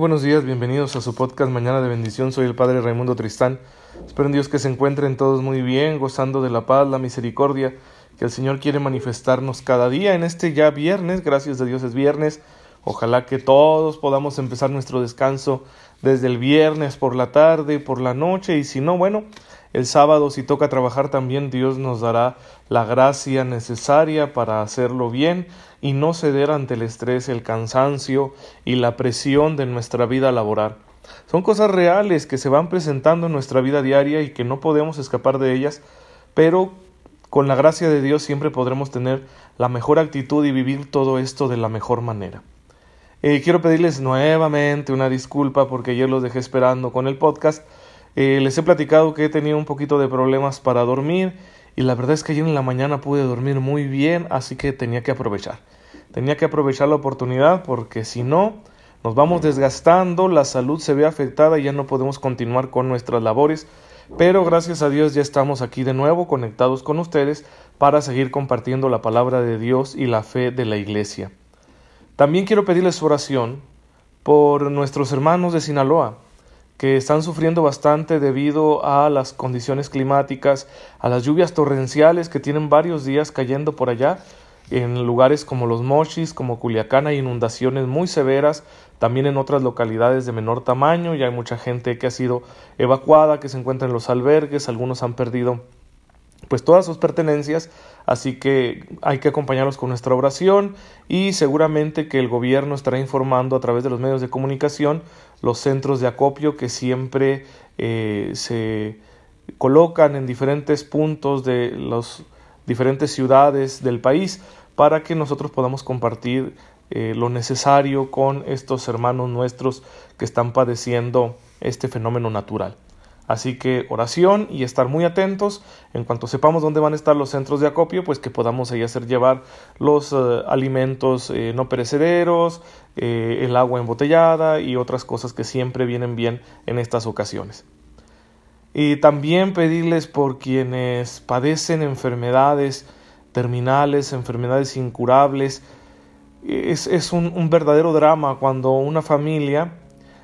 Buenos días, bienvenidos a su podcast Mañana de Bendición. Soy el Padre Raimundo Tristán. Espero en Dios que se encuentren todos muy bien, gozando de la paz, la misericordia que el Señor quiere manifestarnos cada día en este ya viernes. Gracias a Dios es viernes. Ojalá que todos podamos empezar nuestro descanso desde el viernes por la tarde, por la noche y si no, bueno, el sábado si toca trabajar también Dios nos dará la gracia necesaria para hacerlo bien y no ceder ante el estrés, el cansancio y la presión de nuestra vida laboral. Son cosas reales que se van presentando en nuestra vida diaria y que no podemos escapar de ellas, pero con la gracia de Dios siempre podremos tener la mejor actitud y vivir todo esto de la mejor manera. Quiero pedirles nuevamente una disculpa porque ayer los dejé esperando con el podcast. Eh, les he platicado que he tenido un poquito de problemas para dormir y la verdad es que ayer en la mañana pude dormir muy bien, así que tenía que aprovechar. Tenía que aprovechar la oportunidad porque si no, nos vamos desgastando, la salud se ve afectada y ya no podemos continuar con nuestras labores. Pero gracias a Dios ya estamos aquí de nuevo conectados con ustedes para seguir compartiendo la palabra de Dios y la fe de la Iglesia. También quiero pedirles oración por nuestros hermanos de Sinaloa, que están sufriendo bastante debido a las condiciones climáticas, a las lluvias torrenciales que tienen varios días cayendo por allá. En lugares como Los Mochis, como Culiacán, hay inundaciones muy severas, también en otras localidades de menor tamaño, y hay mucha gente que ha sido evacuada, que se encuentra en los albergues, algunos han perdido pues todas sus pertenencias, así que hay que acompañarlos con nuestra oración y seguramente que el gobierno estará informando a través de los medios de comunicación los centros de acopio que siempre eh, se colocan en diferentes puntos de las diferentes ciudades del país para que nosotros podamos compartir eh, lo necesario con estos hermanos nuestros que están padeciendo este fenómeno natural. Así que oración y estar muy atentos en cuanto sepamos dónde van a estar los centros de acopio, pues que podamos ahí hacer llevar los eh, alimentos eh, no perecederos, eh, el agua embotellada y otras cosas que siempre vienen bien en estas ocasiones. Y también pedirles por quienes padecen enfermedades terminales, enfermedades incurables. Es, un verdadero drama cuando una familia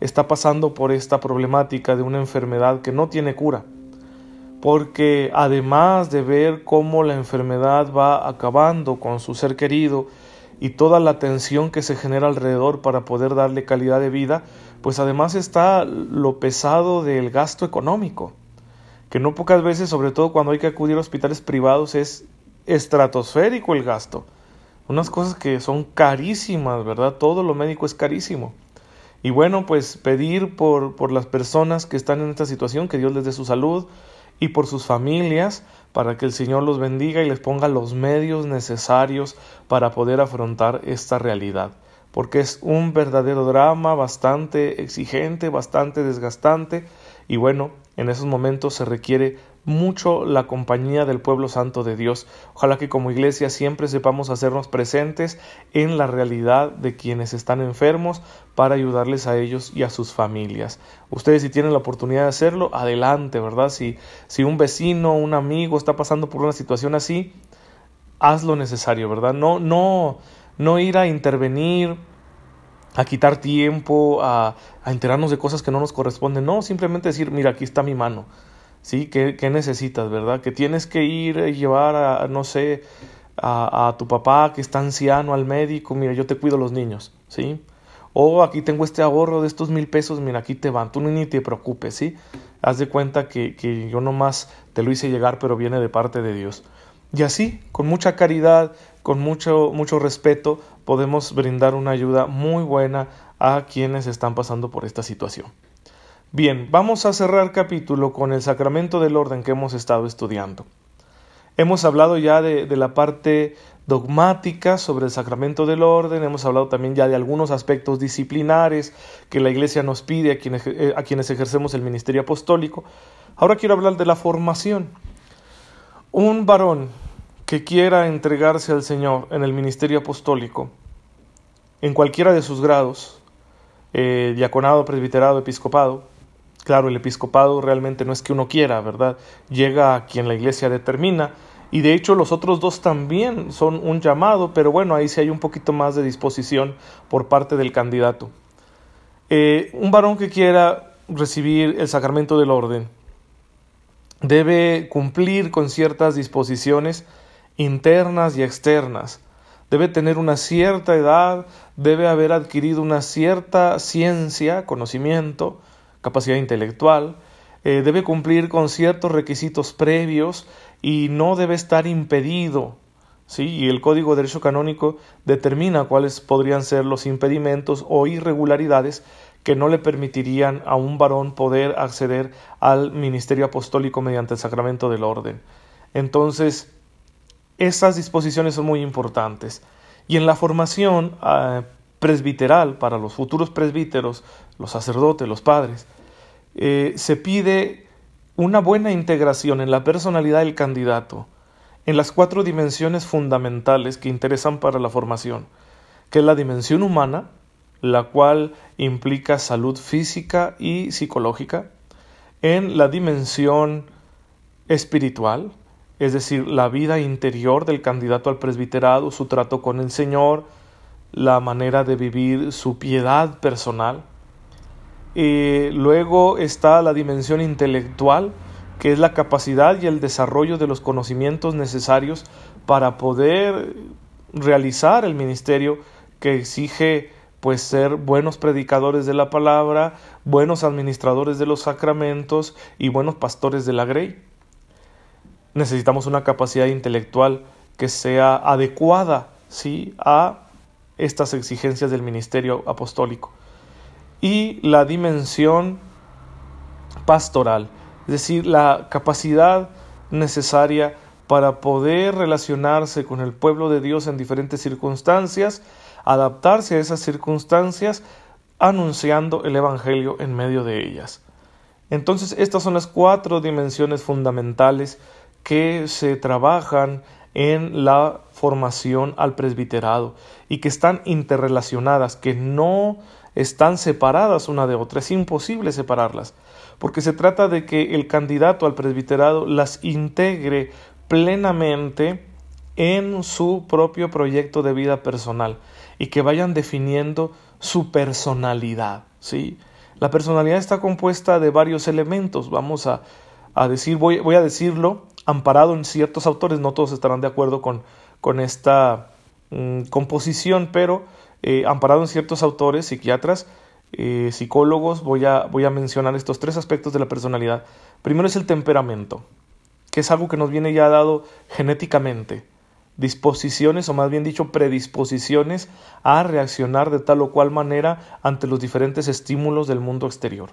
está pasando por esta problemática de una enfermedad que no tiene cura. Porque además de ver cómo la enfermedad va acabando con su ser querido y toda la tensión que se genera alrededor para poder darle calidad de vida, pues además está lo pesado del gasto económico, que no pocas veces, sobre todo cuando hay que acudir a hospitales privados, es estratosférico el gasto. Unas cosas que son carísimas, ¿verdad? Todo lo médico es carísimo. Y bueno, pues pedir por, por las personas que están en esta situación, que Dios les dé su salud y por sus familias, para que el Señor los bendiga y les ponga los medios necesarios para poder afrontar esta realidad. Porque es un verdadero drama bastante exigente, bastante desgastante y bueno, en esos momentos se requiere mucho la compañía del pueblo santo de Dios. Ojalá que como iglesia siempre sepamos hacernos presentes en la realidad de quienes están enfermos para ayudarles a ellos y a sus familias. Ustedes si tienen la oportunidad de hacerlo, adelante, ¿verdad? Si, si un vecino, un amigo está pasando por una situación así, haz lo necesario, ¿verdad? No, no, no ir a intervenir a quitar tiempo, a, a, enterarnos de cosas que no nos corresponden. No, simplemente decir, mira, aquí está mi mano. ¿Sí? ¿Qué, necesitas, verdad? Que tienes que ir y llevar a, no sé, a, a, tu papá que está anciano al médico, mira, yo te cuido los niños, ¿sí? O aquí tengo este ahorro de estos mil pesos, mira, aquí te van, tú ni te preocupes, ¿sí? Haz de cuenta que, que yo nomás te lo hice llegar, pero viene de parte de Dios. Y así, con mucha caridad, con mucho, mucho respeto, podemos brindar una ayuda muy buena a quienes están pasando por esta situación. Bien, vamos a cerrar capítulo con el sacramento del orden que hemos estado estudiando. Hemos hablado ya de, la parte dogmática sobre el sacramento del orden, hemos hablado también ya de algunos aspectos disciplinares que la Iglesia nos pide a quienes, eh, a quienes ejercemos el ministerio apostólico. Ahora quiero hablar de la formación. Un varón que quiera entregarse al Señor en el ministerio apostólico, en cualquiera de sus grados, eh, diaconado, presbiterado, episcopado, claro, el episcopado realmente no es que uno quiera, ¿verdad? Llega a quien la iglesia determina, y de hecho los otros dos también son un llamado, pero bueno, ahí sí hay un poquito más de disposición por parte del candidato. Eh, un varón que quiera recibir el sacramento del orden debe cumplir con ciertas disposiciones internas y externas. Debe tener una cierta edad, debe haber adquirido una cierta ciencia, conocimiento, capacidad intelectual, eh, debe cumplir con ciertos requisitos previos y no debe estar impedido. ¿sí? Y el Código de Derecho Canónico determina cuáles podrían ser los impedimentos o irregularidades que no le permitirían a un varón poder acceder al ministerio apostólico mediante el sacramento del orden. Entonces, estas disposiciones son muy importantes. Y en la formación ah, presbiteral para los futuros presbíteros, los sacerdotes, los padres, eh, se pide una buena integración en la personalidad del candidato, en las cuatro dimensiones fundamentales que interesan para la formación, que es la dimensión humana, la cual implica salud física y psicológica, en la dimensión espiritual, es decir, la vida interior del candidato al presbiterado, su trato con el Señor, la manera de vivir su piedad personal. Luego está la dimensión intelectual, que es la capacidad y el desarrollo de los conocimientos necesarios para poder realizar el ministerio que exige pues ser buenos predicadores de la palabra, buenos administradores de los sacramentos y buenos pastores de la grey. Necesitamos una capacidad intelectual que sea adecuada ¿sí? a estas exigencias del ministerio apostólico. Y la dimensión pastoral, es decir, la capacidad necesaria para poder relacionarse con el pueblo de Dios en diferentes circunstancias, adaptarse a esas circunstancias, anunciando el Evangelio en medio de ellas. Entonces, estas son las cuatro dimensiones fundamentales que se trabajan en la formación al presbiterado y que están interrelacionadas, que no están separadas una de otra, es imposible separarlas, porque se trata de que el candidato al presbiterado las integre plenamente en su propio proyecto de vida personal y que vayan definiendo su personalidad, ¿sí? La personalidad está compuesta de varios elementos, vamos a, decir, voy, voy, a decirlo, amparado en ciertos autores, no todos estarán de acuerdo con, con esta mm, composición, pero eh, amparado en ciertos autores, psiquiatras, eh, psicólogos, voy a, voy a mencionar estos tres aspectos de la personalidad. Primero es el temperamento, que es algo que nos viene ya dado genéticamente disposiciones o más bien dicho predisposiciones a reaccionar de tal o cual manera ante los diferentes estímulos del mundo exterior.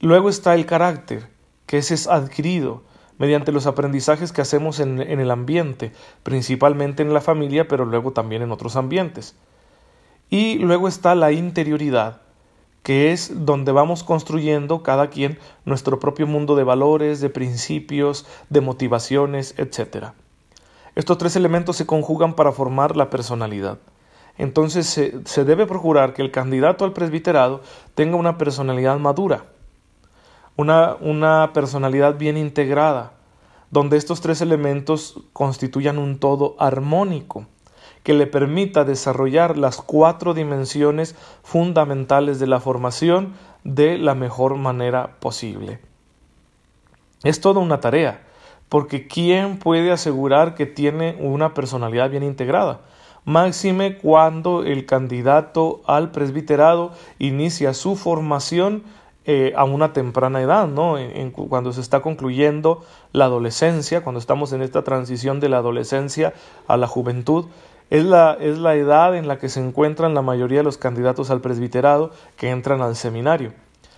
Luego está el carácter, que ese es adquirido mediante los aprendizajes que hacemos en, en el ambiente, principalmente en la familia, pero luego también en otros ambientes. Y luego está la interioridad, que es donde vamos construyendo cada quien nuestro propio mundo de valores, de principios, de motivaciones, etc. Estos tres elementos se conjugan para formar la personalidad. Entonces se, debe procurar que el candidato al presbiterado tenga una personalidad madura, una, una personalidad bien integrada, donde estos tres elementos constituyan un todo armónico que le permita desarrollar las cuatro dimensiones fundamentales de la formación de la mejor manera posible. Es toda una tarea, porque ¿quién puede asegurar que tiene una personalidad bien integrada? Máxime cuando el candidato al presbiterado inicia su formación eh, a una temprana edad, ¿no? cuando se está concluyendo la adolescencia, cuando estamos en esta transición de la adolescencia a la juventud, es la, es la edad en la que se encuentran la mayoría de los candidatos al presbiterado que entran al seminario.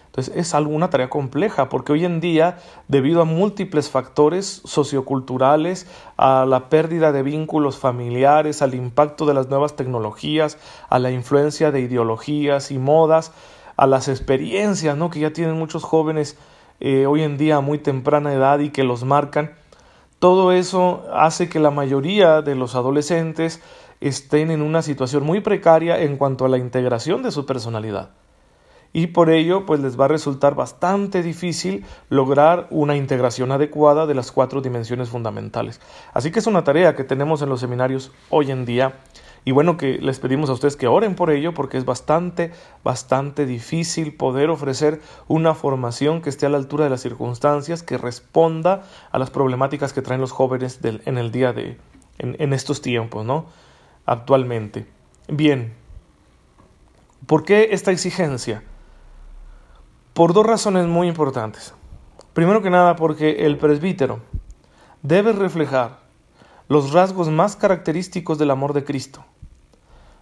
Entonces es alguna tarea compleja porque hoy en día, debido a múltiples factores socioculturales, a la pérdida de vínculos familiares, al impacto de las nuevas tecnologías, a la influencia de ideologías y modas, a las experiencias ¿no? que ya tienen muchos jóvenes eh, hoy en día a muy temprana edad y que los marcan, todo eso hace que la mayoría de los adolescentes estén en una situación muy precaria en cuanto a la integración de su personalidad. y por ello pues les va a resultar bastante difícil lograr una integración adecuada de las cuatro dimensiones fundamentales. Así que es una tarea que tenemos en los seminarios hoy en día y bueno que les pedimos a ustedes que oren por ello porque es bastante, bastante difícil poder ofrecer una formación que esté a la altura de las circunstancias, que responda a las problemáticas que traen los jóvenes en el día de, en, en estos tiempos, ¿no? Actualmente. Bien, ¿por qué esta exigencia? Por dos razones muy importantes. Primero que nada porque el presbítero debe reflejar los rasgos más característicos del amor de Cristo,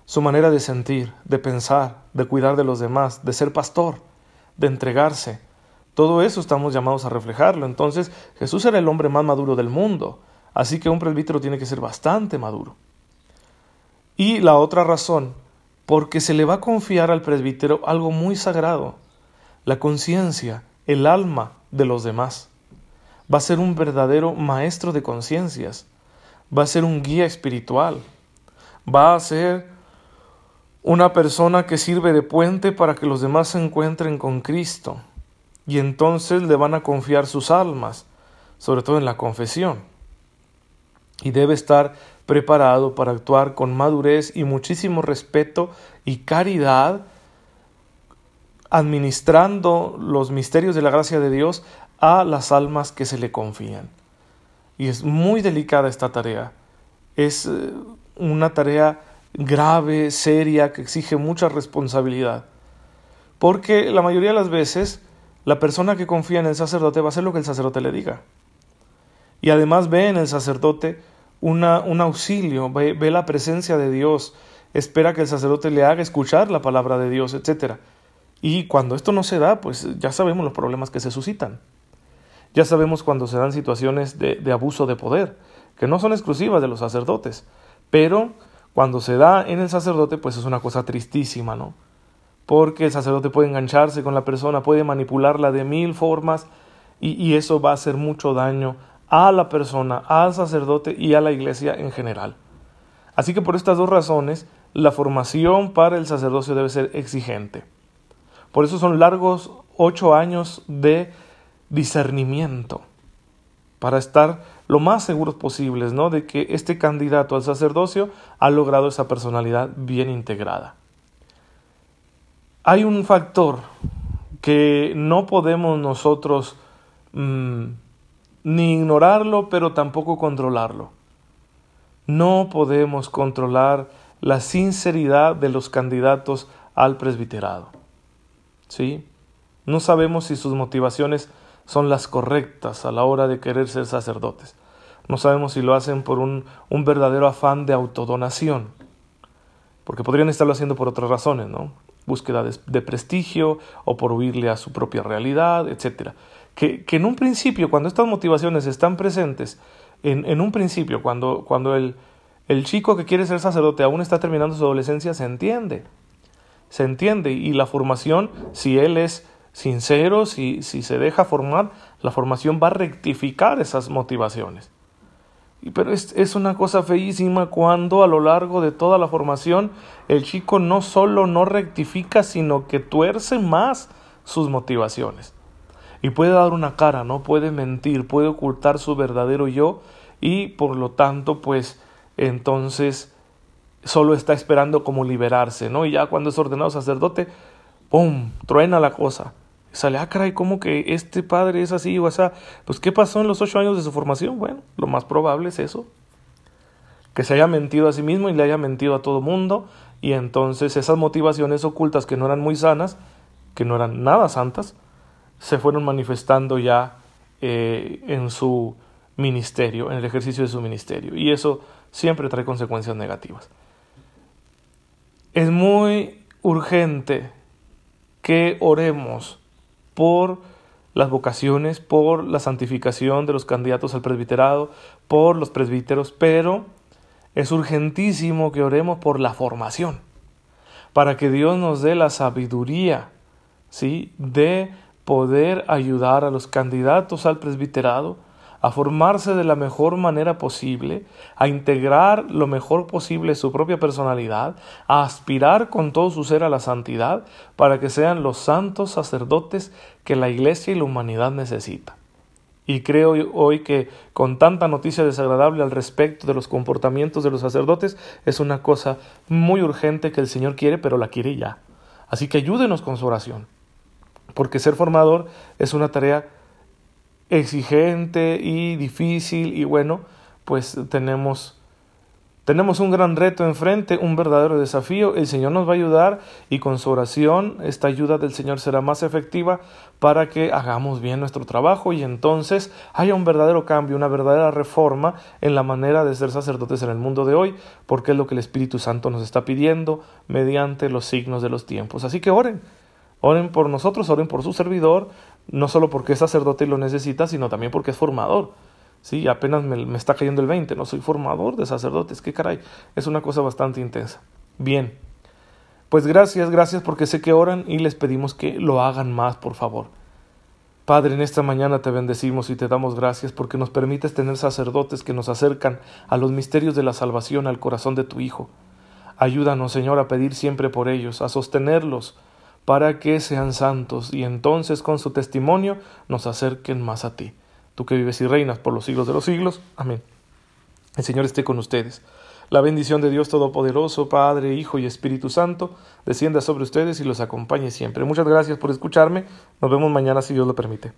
su manera de sentir, de pensar, de cuidar de los demás, de ser pastor, de entregarse. Todo eso estamos llamados a reflejarlo. Entonces Jesús era el hombre más maduro del mundo, así que un presbítero tiene que ser bastante maduro. Y la otra razón, porque se le va a confiar al presbítero algo muy sagrado, la conciencia, el alma de los demás. Va a ser un verdadero maestro de conciencias, va a ser un guía espiritual, va a ser una persona que sirve de puente para que los demás se encuentren con Cristo, y entonces le van a confiar sus almas, sobre todo en la confesión. Y debe estar preparado para actuar con madurez y muchísimo respeto y caridad administrando los misterios de la gracia de Dios a las almas que se le confían. Y es muy delicada esta tarea. Es eh, una tarea grave, seria, que exige mucha responsabilidad. Porque la mayoría de las veces la persona que confía en el sacerdote va a hacer lo que el sacerdote le diga. Y además ve en el sacerdote un auxilio, ve, la presencia de Dios, espera que el sacerdote le haga escuchar la palabra de Dios, etc. Y cuando esto no se da, pues ya sabemos los problemas que se suscitan. Ya sabemos cuando se dan situaciones de, de abuso de poder, que no son exclusivas de los sacerdotes, pero cuando se da en el sacerdote, pues es una cosa tristísima, ¿no? Porque el sacerdote puede engancharse con la persona, puede manipularla de mil formas y, y, eso va a hacer mucho daño a la persona, al sacerdote y a la iglesia en general. Así que por estas dos razones, la formación para el sacerdocio debe ser exigente. Por eso son largos ocho años de discernimiento, para estar lo más seguros posibles, ¿no? De que este candidato al sacerdocio ha logrado esa personalidad bien integrada. Hay un factor que no podemos nosotros mmm, ni ignorarlo, pero tampoco controlarlo. No podemos controlar la sinceridad de los candidatos al presbiterado. ¿sí? No sabemos si sus motivaciones son las correctas a la hora de querer ser sacerdotes. No sabemos si lo hacen por un, un verdadero afán de autodonación, porque podrían estarlo haciendo por otras razones, ¿no? Búsqueda de, de prestigio o por huirle a su propia realidad, etc. Que, en un principio, cuando estas motivaciones están presentes, en, en un principio, cuando, cuando el, el chico que quiere ser sacerdote aún está terminando su adolescencia, se entiende se entiende y la formación, si él es sincero, si, si se deja formar, la formación va a rectificar esas motivaciones. Pero es, es, una cosa feísima cuando a lo largo de toda la formación el chico no solo no rectifica, sino que tuerce más sus motivaciones. Y puede dar una cara, no puede mentir, puede ocultar su verdadero yo y por lo tanto pues entonces solo está esperando como liberarse, ¿no? Y ya cuando es ordenado sacerdote, ¡pum! truena la cosa. Sale, ah, caray, ¿cómo que este padre es así o sea, Pues, ¿qué pasó en los ocho años de su formación? Bueno, lo más probable es eso. Que se haya mentido a sí mismo y le haya mentido a todo mundo. Y entonces esas motivaciones ocultas que no eran muy sanas, que no eran nada santas, se fueron manifestando ya eh, en su ministerio, en el ejercicio de su ministerio. Y eso siempre trae consecuencias negativas. Es muy urgente que oremos por las vocaciones, por la santificación de los candidatos al presbiterado, por los presbíteros, pero es urgentísimo que oremos por la formación, para que Dios nos dé la sabiduría, ¿sí? de poder ayudar a los candidatos al presbiterado a formarse de la mejor manera posible, a integrar lo mejor posible su propia personalidad, a aspirar con todo su ser a la santidad, para que sean los santos sacerdotes que la Iglesia y la humanidad necesita. Y creo hoy que con tanta noticia desagradable al respecto de los comportamientos de los sacerdotes es una cosa muy urgente que el Señor quiere, pero la quiere ya. Así que ayúdenos con su oración, porque ser formador es una tarea exigente y difícil y bueno, pues tenemos tenemos un gran reto enfrente, un verdadero desafío. El Señor nos va a ayudar y con su oración esta ayuda del Señor será más efectiva para que hagamos bien nuestro trabajo y entonces haya un verdadero cambio, una verdadera reforma en la manera de ser sacerdotes en el mundo de hoy, porque es lo que el Espíritu Santo nos está pidiendo mediante los signos de los tiempos. Así que oren, oren por nosotros, oren por su servidor, no solo porque es sacerdote y lo necesita, sino también porque es formador. Sí, apenas me, está cayendo el 20, no soy formador de sacerdotes, qué caray, es una cosa bastante intensa. Bien, pues gracias, gracias porque sé que oran y les pedimos que lo hagan más, por favor. Padre, en esta mañana te bendecimos y te damos gracias porque nos permites tener sacerdotes que nos acercan a los misterios de la salvación al corazón de tu Hijo. Ayúdanos, Señor, a pedir siempre por ellos, a sostenerlos, para que sean santos y entonces con su testimonio nos acerquen más a ti tú que vives y reinas por los siglos de los siglos. Amén. El Señor esté con ustedes. La bendición de Dios Todopoderoso, Padre, Hijo y Espíritu Santo, descienda sobre ustedes y los acompañe siempre. Muchas gracias por escucharme. Nos vemos mañana si Dios lo permite.